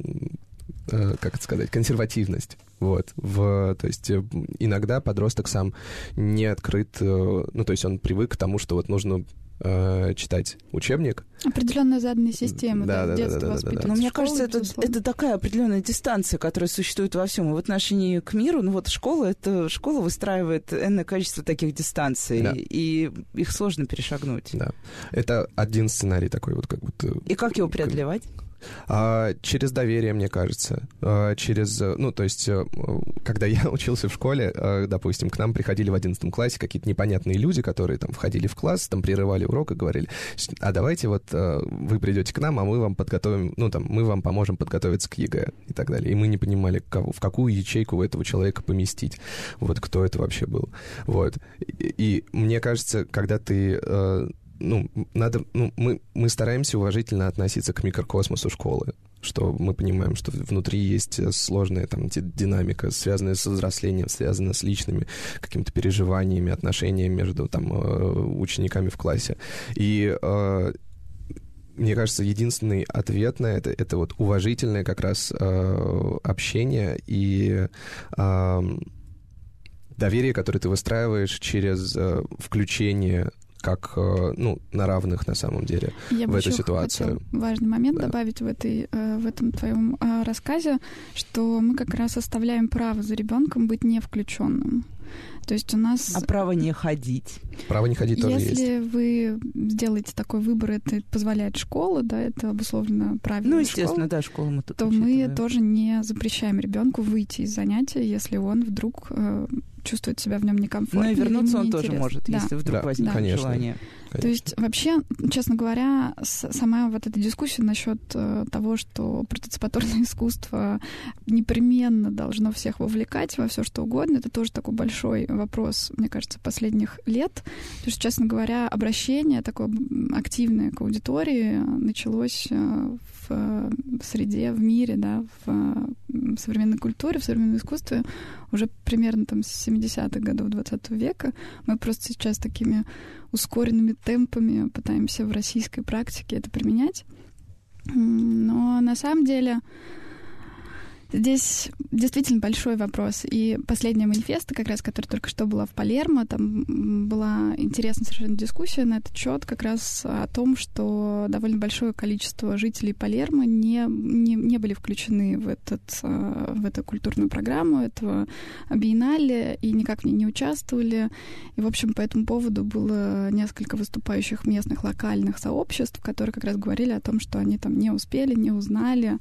Speaker 4: как это сказать, консервативность. Вот. В, то есть э, иногда подросток сам не открыт, э, ну, то есть он привык к тому, что вот нужно читать учебник.
Speaker 3: Определенная заданная система, да, да, да, да, да, да,
Speaker 2: Но мне кажется, это, это такая определенная дистанция, которая существует во всем. И в отношении к миру, ну вот школа, это школа выстраивает энное количество таких дистанций, да. и их сложно перешагнуть.
Speaker 4: Да. Это один сценарий такой вот как будто...
Speaker 2: И как его преодолевать?
Speaker 4: А, через доверие, мне кажется. А, через, ну, то есть, э, когда я учился в школе, а, допустим, к нам приходили в 11 классе какие-то непонятные люди, которые там входили в класс, там прерывали урок и говорили, а давайте вот э, вы придете к нам, а мы вам подготовим, ну, там, мы вам поможем подготовиться к ЕГЭ и так далее. И мы не понимали, в какую ячейку этого человека поместить. Вот кто это вообще был. Вот. И, и мне кажется, когда ты э, ну, надо, ну, мы, мы стараемся уважительно относиться к микрокосмосу школы, что мы понимаем, что внутри есть сложная там динамика, связанная с взрослением, связанная с личными какими-то переживаниями, отношениями между там э, учениками в классе. И э, мне кажется, единственный ответ на это это вот уважительное как раз э, общение и э, доверие, которое ты выстраиваешь через э, включение как, э, ну, на равных на самом деле
Speaker 3: Я
Speaker 4: в эту ситуацию.
Speaker 3: Важный момент да. добавить в, этой, э, в этом твоем э, рассказе, что мы как раз оставляем право за ребенком быть не включенным. То есть у нас...
Speaker 2: А право не ходить?
Speaker 4: Право не ходить тоже
Speaker 3: Если
Speaker 4: есть.
Speaker 3: Если вы сделаете такой выбор, это позволяет школа, да, это обусловлено правильно.
Speaker 2: Ну, естественно, школы, да, школа мы тут
Speaker 3: То мы тоже не запрещаем ребенку выйти из занятия, если он вдруг э, чувствует себя в нем некомфортно.
Speaker 2: Ну и вернуться он тоже может, да. если вдруг да, возникнет конечно. желание.
Speaker 3: Конечно. То есть вообще, честно говоря, сама вот эта дискуссия насчет э, того, что партиципаторное искусство непременно должно всех вовлекать во все что угодно, это тоже такой большой вопрос, мне кажется, последних лет. Потому что, честно говоря, обращение такое активное к аудитории началось э, в среде, в мире, да, в современной культуре, в современном искусстве уже примерно там с 70-х годов 20 века. Мы просто сейчас такими ускоренными темпами пытаемся в российской практике это применять. Но на самом деле Здесь действительно большой вопрос. И последняя манифеста, как раз, которая только что была в Палермо, там была интересная совершенно дискуссия на этот счет, как раз о том, что довольно большое количество жителей Палермо не, не, не были включены в, этот, э, в эту культурную программу этого биеннале и никак в ней не участвовали. И, в общем, по этому поводу было несколько выступающих местных локальных сообществ, которые как раз говорили о том, что они там не успели, не узнали,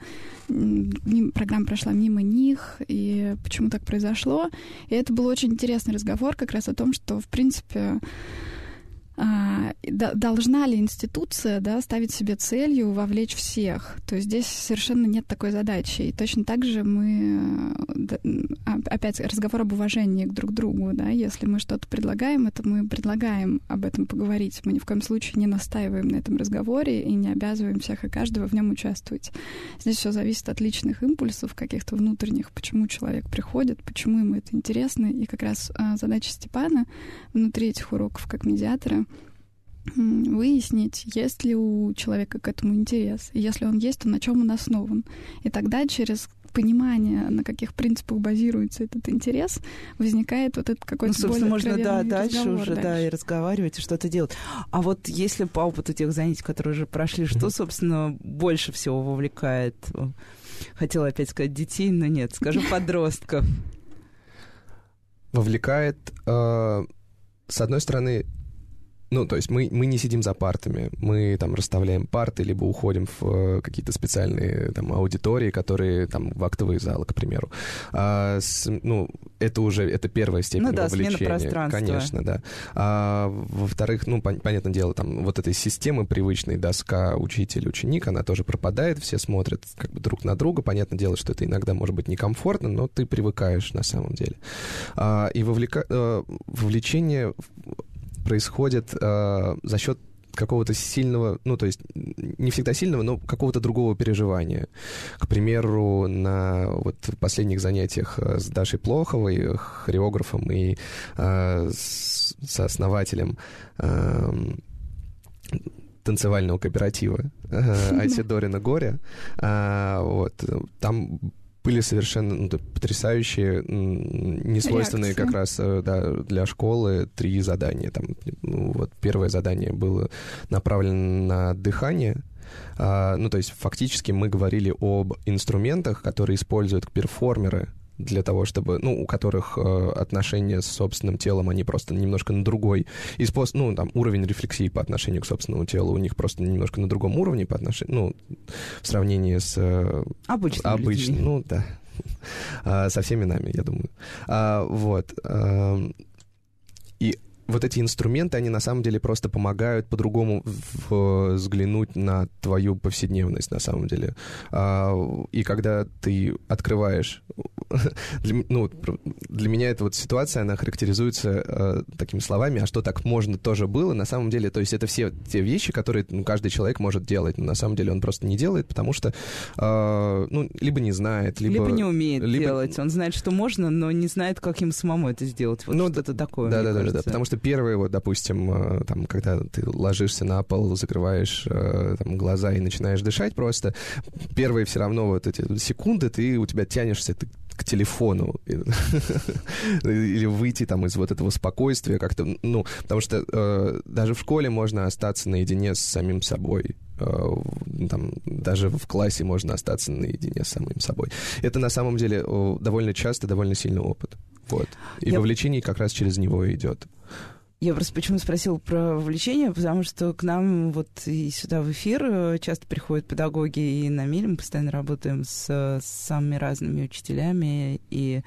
Speaker 3: программа прошла мимо них, и почему так произошло. И это был очень интересный разговор как раз о том, что, в принципе, должна ли институция да, ставить себе целью вовлечь всех? То есть здесь совершенно нет такой задачи. И точно так же мы, а, опять разговор об уважении друг к другу, да, если мы что-то предлагаем, это мы предлагаем об этом поговорить. Мы ни в коем случае не настаиваем на этом разговоре и не обязываем всех и каждого в нем участвовать. Здесь все зависит от личных импульсов, каких-то внутренних, почему человек приходит, почему ему это интересно. И как раз а, задача Степана внутри этих уроков как медиатора выяснить, есть ли у человека к этому интерес. И если он есть, то на чем он основан. И тогда через понимание, на каких принципах базируется этот интерес, возникает вот этот какой-то
Speaker 2: Ну, собственно, можно, да,
Speaker 3: дальше
Speaker 2: уже,
Speaker 3: дальше.
Speaker 2: да, и разговаривать, и что-то делать. А вот если по опыту тех занятий, которые уже прошли, что, собственно, больше всего вовлекает, хотела опять сказать детей, но нет, скажу подростков.
Speaker 4: Вовлекает, э, с одной стороны, ну, то есть мы, мы не сидим за партами, мы там расставляем парты, либо уходим в э, какие-то специальные там аудитории, которые там в актовые залы, к примеру. А, с, ну, это уже, это первая степень
Speaker 2: ну, да,
Speaker 4: вовлечения. Конечно, да. А, во-вторых, ну, пон- понятное дело, там вот этой системы привычной, доска, учитель, ученик, она тоже пропадает, все смотрят как бы друг на друга. Понятное дело, что это иногда может быть некомфортно, но ты привыкаешь на самом деле. А, и вовлека... Э, вовлечение происходит э, за счет какого-то сильного, ну, то есть не всегда сильного, но какого-то другого переживания. К примеру, на вот последних занятиях э, с Дашей Плоховой, хореографом и э, с, сооснователем э, танцевального кооператива э, Айтидорина Горя, э, вот, там были совершенно ну, потрясающие, несвойственные Реакции. как раз э, да, для школы три задания. Там, ну, вот первое задание было направлено на дыхание, а, ну, то есть фактически мы говорили об инструментах, которые используют перформеры для того, чтобы, ну, у которых э, отношения с собственным телом, они просто немножко на другой, и способ, ну, там, уровень рефлексии по отношению к собственному телу у них просто немножко на другом уровне по отношению, ну, в сравнении с... Э,
Speaker 2: обычным
Speaker 4: Обычным, ну, да. А, со всеми нами, я думаю. А, вот. А, и вот эти инструменты, они на самом деле просто помогают по-другому взглянуть на твою повседневность, на самом деле. А, и когда ты открываешь... Для, ну, для меня эта вот ситуация, она характеризуется э, такими словами, а что так можно? тоже было, на самом деле, то есть это все те вещи, которые ну, каждый человек может делать, но на самом деле он просто не делает, потому что, э, ну, либо не знает, либо...
Speaker 2: Либо не умеет либо... делать, он знает, что можно, но не знает, как им самому это сделать. Вот ну, что-то такое,
Speaker 4: да, да, да, да, потому что первые, вот, допустим, э, там, когда ты ложишься на пол, закрываешь э, там, глаза и начинаешь дышать просто, первые все равно вот эти секунды ты у тебя тянешься ты к телефону или выйти там из вот этого спокойствия как-то, ну, потому что э, даже в школе можно остаться наедине с самим собой, э, там, даже в классе можно остаться наедине с самим собой. Это на самом деле довольно часто, довольно сильный опыт. Вот. И Я... вовлечение как раз через него идет.
Speaker 2: Я просто почему спросила про вовлечение, потому что к нам вот и сюда в эфир э, часто приходят педагоги, и на Миле мы постоянно работаем с, с самыми разными учителями и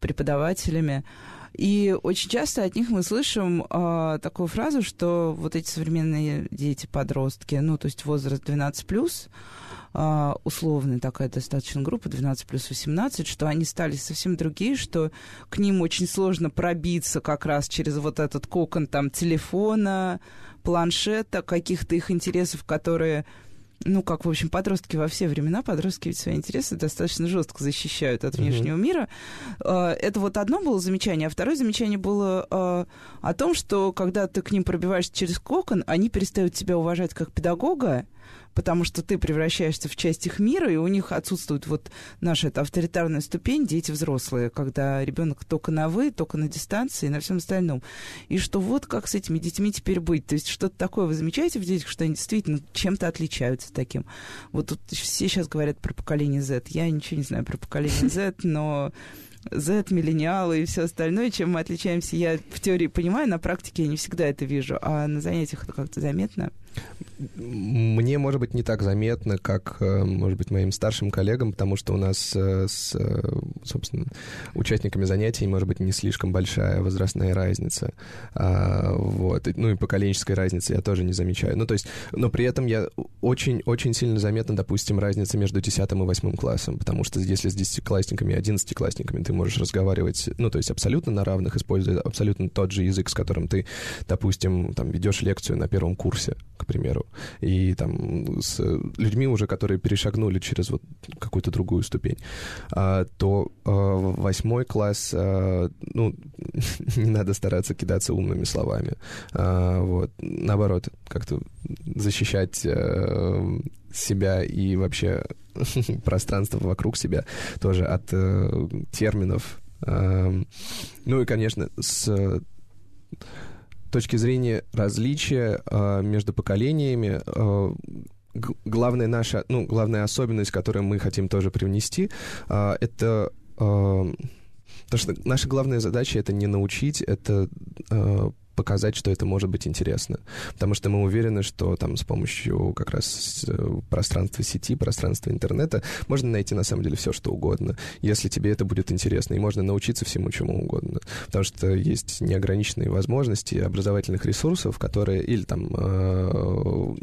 Speaker 2: преподавателями. И очень часто от них мы слышим э, такую фразу, что вот эти современные дети-подростки, ну, то есть возраст 12 плюс, а, условная такая достаточно группа, 12 плюс 18, что они стали совсем другие, что к ним очень сложно пробиться как раз через вот этот кокон там телефона, планшета, каких-то их интересов, которые ну, как, в общем, подростки во все времена, подростки ведь свои интересы достаточно жестко защищают от внешнего mm-hmm. мира. А, это вот одно было замечание, а второе замечание было а, о том, что когда ты к ним пробиваешься через кокон, они перестают тебя уважать как педагога, потому что ты превращаешься в часть их мира, и у них отсутствует вот наша эта авторитарная ступень, дети взрослые, когда ребенок только на вы, только на дистанции и на всем остальном. И что вот как с этими детьми теперь быть? То есть что-то такое вы замечаете в детях, что они действительно чем-то отличаются таким? Вот тут все сейчас говорят про поколение Z. Я ничего не знаю про поколение Z, но Z, миллениалы и все остальное, чем мы отличаемся, я в теории понимаю, на практике я не всегда это вижу, а на занятиях это как-то заметно.
Speaker 4: Мне, может быть, не так заметно, как, э, может быть, моим старшим коллегам, потому что у нас э, с, э, собственно, участниками занятий, может быть, не слишком большая возрастная разница. А, вот. Ну и поколенческой разницы я тоже не замечаю. Ну, то есть, но при этом я очень-очень сильно заметна, допустим, разница между 10 и 8 классом, потому что если с 10-классниками и 11-классниками ты можешь разговаривать, ну, то есть абсолютно на равных, используя абсолютно тот же язык, с которым ты, допустим, там, ведешь лекцию на первом курсе, к примеру, и там с людьми уже, которые перешагнули через вот какую-то другую ступень, а, то а, восьмой класс, а, ну, не надо стараться кидаться умными словами. Вот. Наоборот, как-то защищать а, себя и вообще пространство вокруг себя тоже от э, терминов. Э, ну и, конечно, с точки зрения различия э, между поколениями, э, главная наша, ну, главная особенность, которую мы хотим тоже привнести, э, это... Э, потому что наша главная задача это не научить, это э, показать, что это может быть интересно. Потому что мы уверены, что там с помощью как раз э, пространства сети, пространства интернета можно найти на самом деле все, что угодно, если тебе это будет интересно. И можно научиться всему, чему угодно. Потому что есть неограниченные возможности образовательных ресурсов, которые или там э,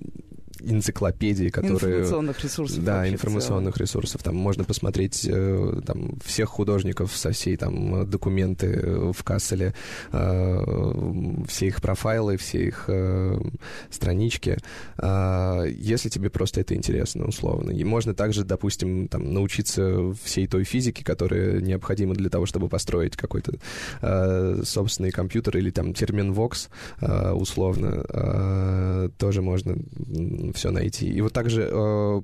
Speaker 4: энциклопедии, которые...
Speaker 2: Информационных ресурсов.
Speaker 4: Да, информационных ресурсов. Там можно посмотреть э, там, всех художников со всей там документы в Касселе, э, все их профайлы, все их э, странички, если тебе просто это интересно, условно. И можно также, допустим, там, научиться всей той физике, которая необходима для того, чтобы построить какой-то собственный компьютер или там термин Vox, условно, тоже можно все найти. И вот также э,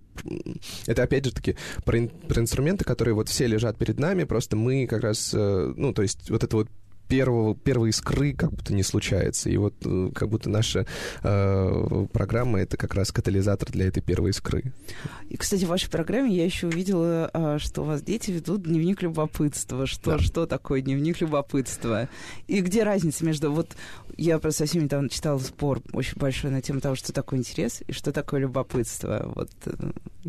Speaker 4: это опять же таки про, про инструменты, которые вот все лежат перед нами, просто мы как раз, э, ну, то есть вот это вот первого, первой искры как будто не случается. И вот э, как будто наша э, программа — это как раз катализатор для этой первой искры.
Speaker 2: И, кстати, в вашей программе я еще увидела, а, что у вас дети ведут дневник любопытства. Что, да. что такое дневник любопытства? И где разница между... Вот я просто совсем недавно читала спор очень большой на тему того, что такое интерес и что такое любопытство. Вот.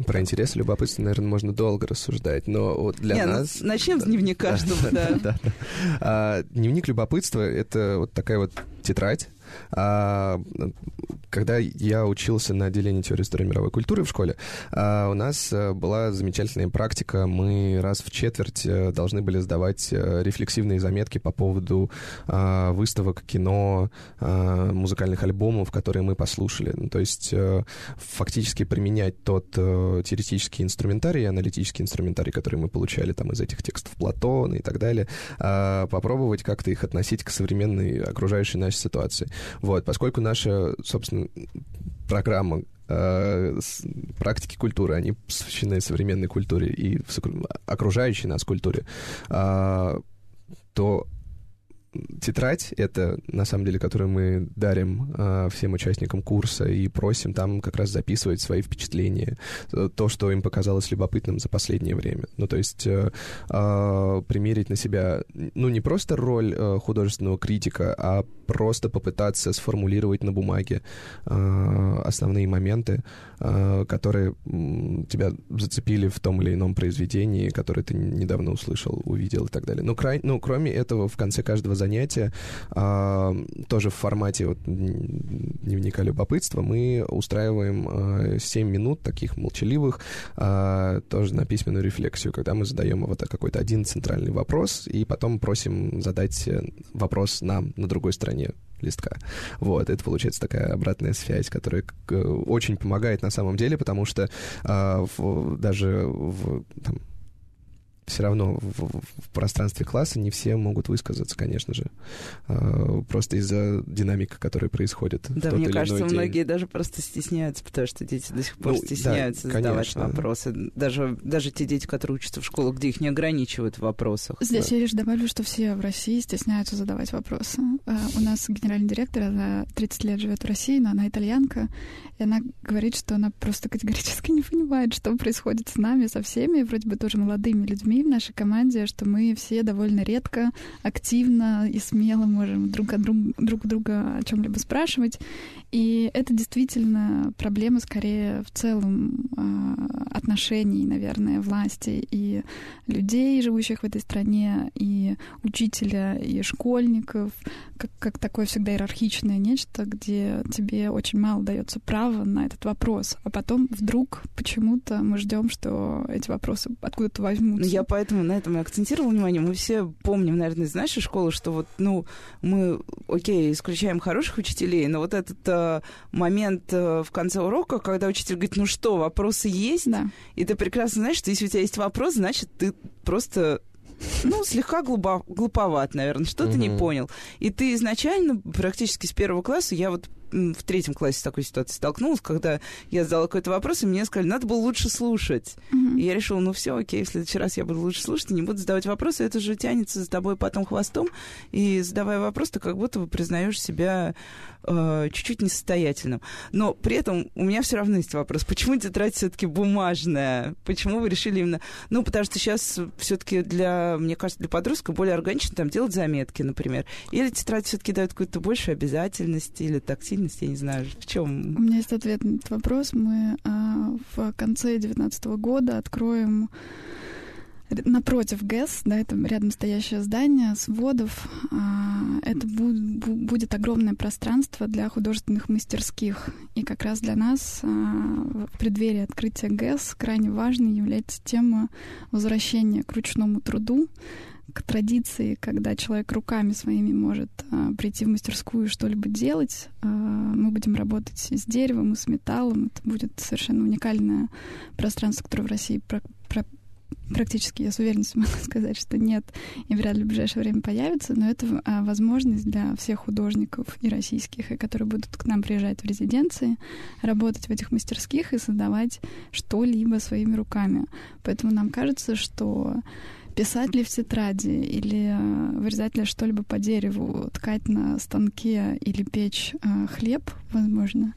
Speaker 4: Про интерес и любопытство, наверное, можно долго рассуждать, но вот для
Speaker 2: Не,
Speaker 4: ну, нас...
Speaker 2: Ну, начнем да, с дневника, чтобы... Да, да. да.
Speaker 4: А, дневник любопытства — это вот такая вот тетрадь, а, когда я учился на отделении теории истории мировой культуры в школе, а, у нас э, была замечательная практика. Мы раз в четверть э, должны были сдавать э, рефлексивные заметки по поводу а, выставок, кино, музыкальных альбомов, которые мы послушали. Ну, то есть фактически применять тот теоретический инструментарий, аналитический инструментарий, который мы получали там из этих текстов Платона и так далее, попробовать как-то их относить к современной окружающей нашей ситуации. Вот, поскольку наша, собственно, программа э, практики культуры, они посвящены современной культуре и окружающей нас культуре, э, то тетрадь, это на самом деле, которую мы дарим э, всем участникам курса и просим там как раз записывать свои впечатления, то, что им показалось любопытным за последнее время. Ну, то есть э, э, примерить на себя, ну, не просто роль э, художественного критика, а просто попытаться сформулировать на бумаге э, основные моменты, э, которые э, тебя зацепили в том или ином произведении, которое ты недавно услышал, увидел и так далее. Но край, ну, кроме этого, в конце каждого занятия, э, тоже в формате вот, дневника любопытства, мы устраиваем э, 7 минут таких молчаливых, э, тоже на письменную рефлексию, когда мы задаем вот какой-то один центральный вопрос, и потом просим задать э, вопрос нам на другой стороне листка. Вот, это получается такая обратная связь, которая очень помогает на самом деле, потому что э, в, даже в, там, все равно в, в пространстве класса не все могут высказаться, конечно же, а, просто из-за динамики, которая происходит.
Speaker 2: Да, мне кажется, многие даже просто стесняются, потому что дети до сих пор ну, стесняются да, задавать конечно. вопросы. Даже, даже те дети, которые учатся в школах, где их не ограничивают в вопросах.
Speaker 3: Здесь да. я лишь добавлю, что все в России стесняются задавать вопросы. А, у нас генеральный директор, она 30 лет живет в России, но она итальянка, и она говорит, что она просто категорически не понимает, что происходит с нами, со всеми, вроде бы тоже молодыми людьми в нашей команде, что мы все довольно редко, активно и смело можем друг, от друг, друг друга о чем-либо спрашивать. И это действительно проблема скорее в целом э, отношений, наверное, власти и людей, живущих в этой стране, и учителя, и школьников, как, как такое всегда иерархичное нечто, где тебе очень мало дается права на этот вопрос, а потом вдруг почему-то мы ждем, что эти вопросы откуда-то возьмутся.
Speaker 2: Ну, я поэтому на этом и акцентировала внимание. Мы все помним, наверное, из нашей школы, что вот, ну, мы, окей, исключаем хороших учителей, но вот этот э, момент э, в конце урока, когда учитель говорит, ну что, вопросы есть?
Speaker 3: Да.
Speaker 2: И ты прекрасно знаешь, что если у тебя есть вопрос, значит, ты просто ну, слегка глупо, глуповат, наверное, что-то не понял. И ты изначально, практически с первого класса, я вот в третьем классе с такой ситуацией столкнулась, когда я задала какой-то вопрос, и мне сказали, надо было лучше слушать. Mm-hmm. И я решила, ну все, окей, в следующий раз я буду лучше слушать и не буду задавать вопросы, это же тянется за тобой потом хвостом, и задавая вопрос, ты как будто бы признаешь себя э, чуть-чуть несостоятельным. Но при этом у меня все равно есть вопрос, почему тетрадь все-таки бумажная? Почему вы решили именно... Ну, потому что сейчас все-таки для, мне кажется, для подростка более органично там делать заметки, например. Или тетрадь все-таки дает какую-то большую обязательность, или тактильность я не знаю, в чем.
Speaker 3: У меня есть ответ на этот вопрос. Мы а, в конце 2019 года откроем напротив ГЭС, да, это рядом стоящее здание сводов, а, это будет огромное пространство для художественных мастерских. И как раз для нас а, в преддверии открытия ГЭС крайне важной является тема возвращения к ручному труду, к традиции, когда человек руками своими может а, прийти в мастерскую и что-либо делать. А, мы будем работать с деревом и с металлом. Это будет совершенно уникальное пространство, которое в России про- про- практически, я с уверенностью могу сказать, что нет и вряд ли в ближайшее время появится, но это а, возможность для всех художников и российских, и которые будут к нам приезжать в резиденции, работать в этих мастерских и создавать что-либо своими руками. Поэтому нам кажется, что писать ли в тетради или э, вырезать ли что-либо по дереву, ткать на станке или печь э, хлеб, возможно,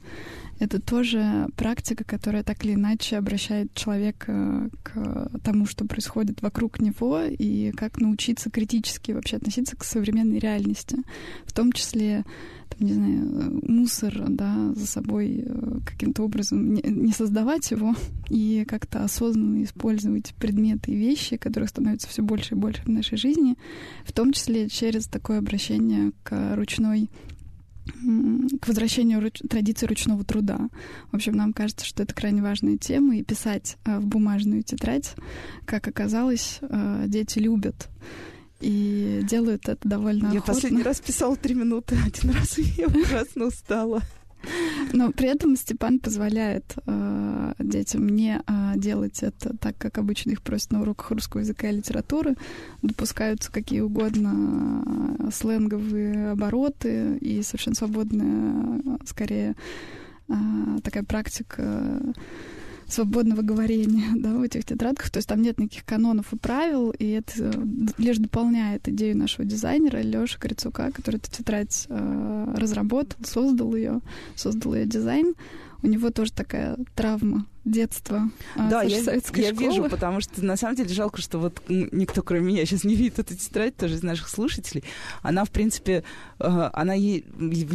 Speaker 3: это тоже практика, которая так или иначе обращает человека к тому, что происходит вокруг него, и как научиться критически вообще относиться к современной реальности. В том числе там, не знаю, мусор, да, за собой э, каким-то образом не создавать его и как-то осознанно использовать предметы и вещи, которых становится все больше и больше в нашей жизни, в том числе через такое обращение к ручной к возвращению руч... традиции ручного труда. В общем, нам кажется, что это крайне важная тема, и писать э, в бумажную тетрадь, как оказалось, э, дети любят и делают это довольно
Speaker 2: Я
Speaker 3: охотно.
Speaker 2: последний раз писала три минуты, один раз я ужасно устала.
Speaker 3: Но при этом Степан позволяет э, детям не э, делать это так, как обычно их просят на уроках русского языка и литературы. Допускаются какие угодно э, сленговые обороты и совершенно свободная, э, скорее, э, такая практика э, свободного говорения да, в этих тетрадках. То есть там нет никаких канонов и правил, и это э, лишь дополняет идею нашего дизайнера Лёши Крицука, который эту тетрадь э, разработал, создал ее, создал ее дизайн. У него тоже такая травма детства.
Speaker 2: Э, да, я, я вижу, потому что на самом деле жалко, что вот никто, кроме меня, сейчас не видит эту тетрадь, тоже из наших слушателей. Она, в принципе, э, она в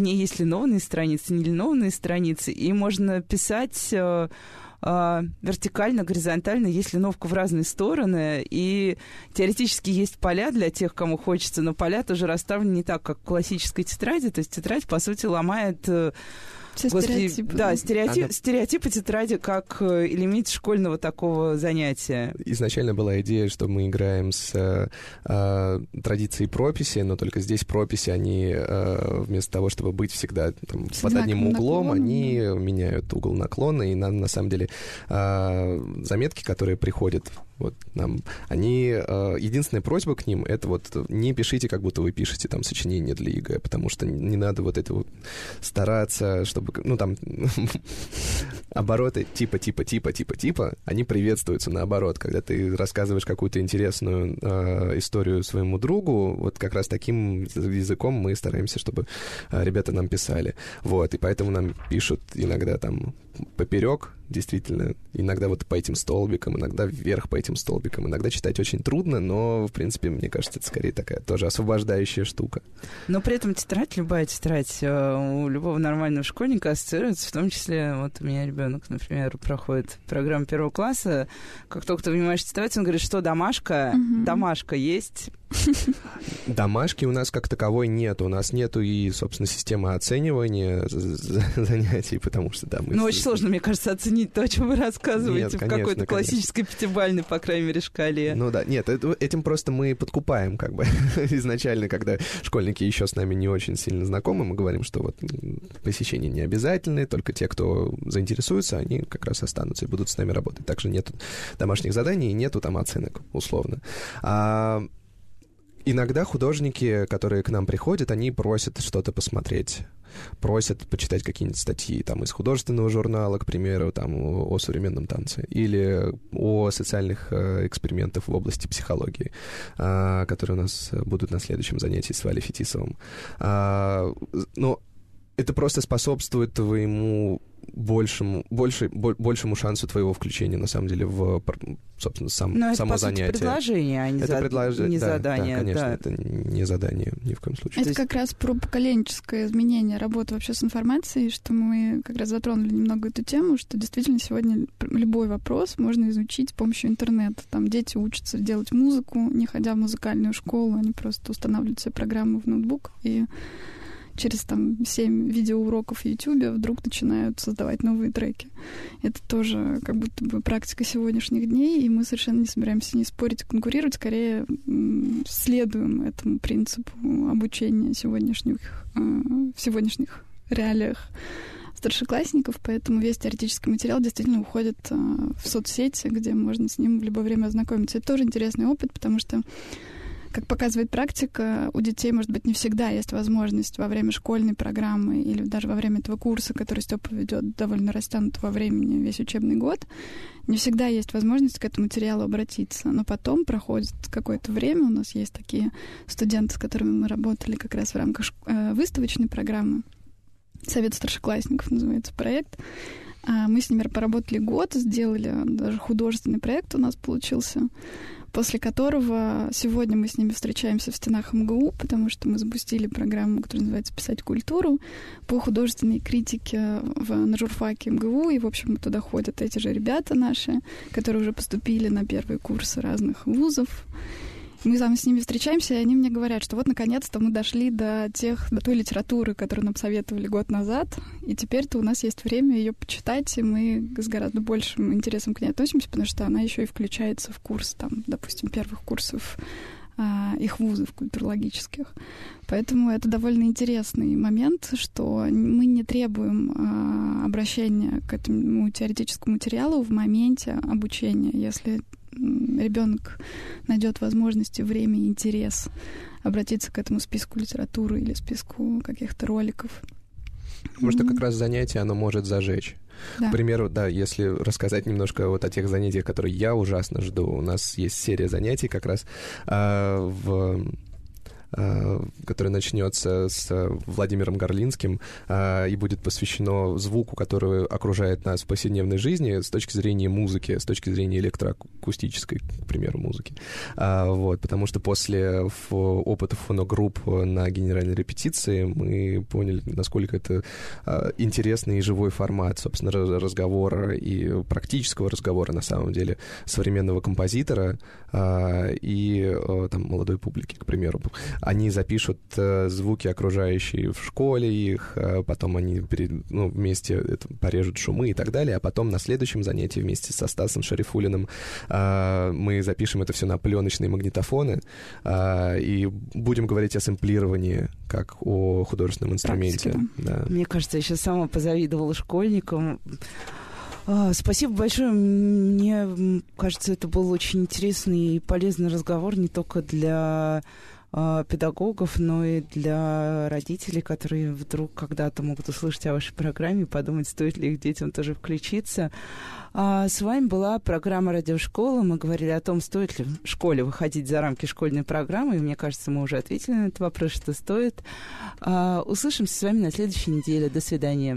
Speaker 2: ней есть линованные страницы, не линованные страницы, и можно писать э, вертикально, горизонтально, есть линовка в разные стороны, и теоретически есть поля для тех, кому хочется, но поля тоже расставлены не так, как в классической тетради, то есть тетрадь, по сути, ломает... Э,
Speaker 3: все Господи, стереотипы.
Speaker 2: Да, стереотип, Она... стереотипы тетради как элемент школьного такого занятия.
Speaker 4: Изначально была идея, что мы играем с э, э, традицией прописи, но только здесь прописи, они э, вместо того, чтобы быть всегда там, под одним углом, наклона, они да. меняют угол наклона, и нам, на самом деле, э, заметки, которые приходят Вот нам они э, единственная просьба к ним это вот не пишите, как будто вы пишете там сочинение для ЕГЭ, потому что не надо вот это вот стараться, чтобы ну там обороты типа типа типа типа типа они приветствуются наоборот, когда ты рассказываешь какую-то интересную э, историю своему другу, вот как раз таким языком мы стараемся, чтобы э, ребята нам писали, вот и поэтому нам пишут иногда там поперек, действительно, иногда вот по этим столбикам, иногда вверх по этим столбикам, иногда читать очень трудно, но, в принципе, мне кажется, это скорее такая тоже освобождающая штука.
Speaker 2: Но при этом тетрадь, любая тетрадь э, у любого нормального школьника ассоциируется, в том числе, вот у меня ребенок, например, проходит программу первого класса, как только ты понимаешь тетрадь, он говорит, что домашка, угу. домашка есть,
Speaker 4: Домашки у нас как таковой нет. У нас нету и, собственно, системы оценивания занятий, потому что, да, мы...
Speaker 2: Ну, очень сложно, мне кажется, оценить то, о чем вы рассказываете нет, в какой-то классической пятибальной, по крайней мере, шкале.
Speaker 4: Ну да, нет, этим просто мы подкупаем, как бы, изначально, когда школьники еще с нами не очень сильно знакомы, мы говорим, что вот посещения не обязательны, только те, кто заинтересуется, они как раз останутся и будут с нами работать. Также нет домашних заданий и нету там оценок, условно. А Иногда художники, которые к нам приходят, они просят что-то посмотреть просят почитать какие-нибудь статьи там из художественного журнала, к примеру, там о, современном танце или о социальных э, экспериментах в области психологии, э, которые у нас будут на следующем занятии с Валей Фетисовым. Э, но это просто способствует твоему большему, больше, большему шансу твоего включения, на самом деле, в, собственно, сам,
Speaker 2: Но
Speaker 4: само
Speaker 2: это,
Speaker 4: по занятие.
Speaker 2: Сути, предложение, а не, это за... предлож... не
Speaker 4: да,
Speaker 2: задание.
Speaker 4: Да, конечно, да. это не задание ни в коем случае.
Speaker 3: Это есть... как раз про поколенческое изменение работы вообще с информацией, что мы как раз затронули немного эту тему, что действительно сегодня любой вопрос можно изучить с помощью интернета. Там дети учатся делать музыку, не ходя в музыкальную школу, они просто устанавливают себе программу в ноутбук и через там 7 видеоуроков в YouTube вдруг начинают создавать новые треки. Это тоже как будто бы практика сегодняшних дней, и мы совершенно не собираемся не спорить, конкурировать, скорее следуем этому принципу обучения сегодняшних, э, в сегодняшних реалиях старшеклассников, поэтому весь теоретический материал действительно уходит э, в соцсети, где можно с ним в любое время ознакомиться. Это тоже интересный опыт, потому что как показывает практика, у детей, может быть, не всегда есть возможность во время школьной программы или даже во время этого курса, который Степа ведет довольно растянут во времени весь учебный год, не всегда есть возможность к этому материалу обратиться. Но потом проходит какое-то время, у нас есть такие студенты, с которыми мы работали как раз в рамках э, выставочной программы. Совет старшеклассников называется проект. А, мы с ними поработали год, сделали даже художественный проект у нас получился после которого сегодня мы с ними встречаемся в стенах МГУ, потому что мы запустили программу, которая называется «Писать культуру» по художественной критике в, на журфаке МГУ, и, в общем, туда ходят эти же ребята наши, которые уже поступили на первые курсы разных вузов, мы там с ними встречаемся, и они мне говорят, что вот наконец-то мы дошли до тех, до той литературы, которую нам советовали год назад, и теперь-то у нас есть время ее почитать, и мы с гораздо большим интересом к ней относимся, потому что она еще и включается в курс, там, допустим, первых курсов а, их вузов культурологических. Поэтому это довольно интересный момент, что мы не требуем а, обращения к этому теоретическому материалу в моменте обучения. Если ребенок найдет возможности, время и интерес обратиться к этому списку литературы или списку каких-то роликов.
Speaker 4: Потому что как раз занятие, оно может зажечь. Да. К примеру, да, если рассказать немножко вот о тех занятиях, которые я ужасно жду, у нас есть серия занятий как раз э, в которое начнется с Владимиром Горлинским э, и будет посвящено звуку, который окружает нас в повседневной жизни с точки зрения музыки, с точки зрения электроакустической, к примеру, музыки. Вот, потому что после опыта фоногрупп на генеральной репетиции мы поняли, насколько это э, интересный и живой формат, собственно, разговора и практического разговора, на самом деле, современного композитора и там молодой публики, к примеру они запишут э, звуки окружающие в школе их, э, потом они перед, ну, вместе порежут шумы и так далее, а потом на следующем занятии вместе со Стасом Шарифулиным э, мы запишем это все на пленочные магнитофоны и будем говорить о сэмплировании как о художественном инструменте.
Speaker 2: да. Мне кажется, я сейчас сама позавидовала школьникам А, спасибо большое. Мне кажется, это был очень интересный и полезный разговор не только для педагогов, но и для родителей, которые вдруг когда-то могут услышать о вашей программе и подумать, стоит ли их детям тоже включиться. А с вами была программа «Радиошкола». Мы говорили о том, стоит ли в школе выходить за рамки школьной программы. И мне кажется, мы уже ответили на этот вопрос, что стоит. А, услышимся с вами на следующей неделе. До свидания.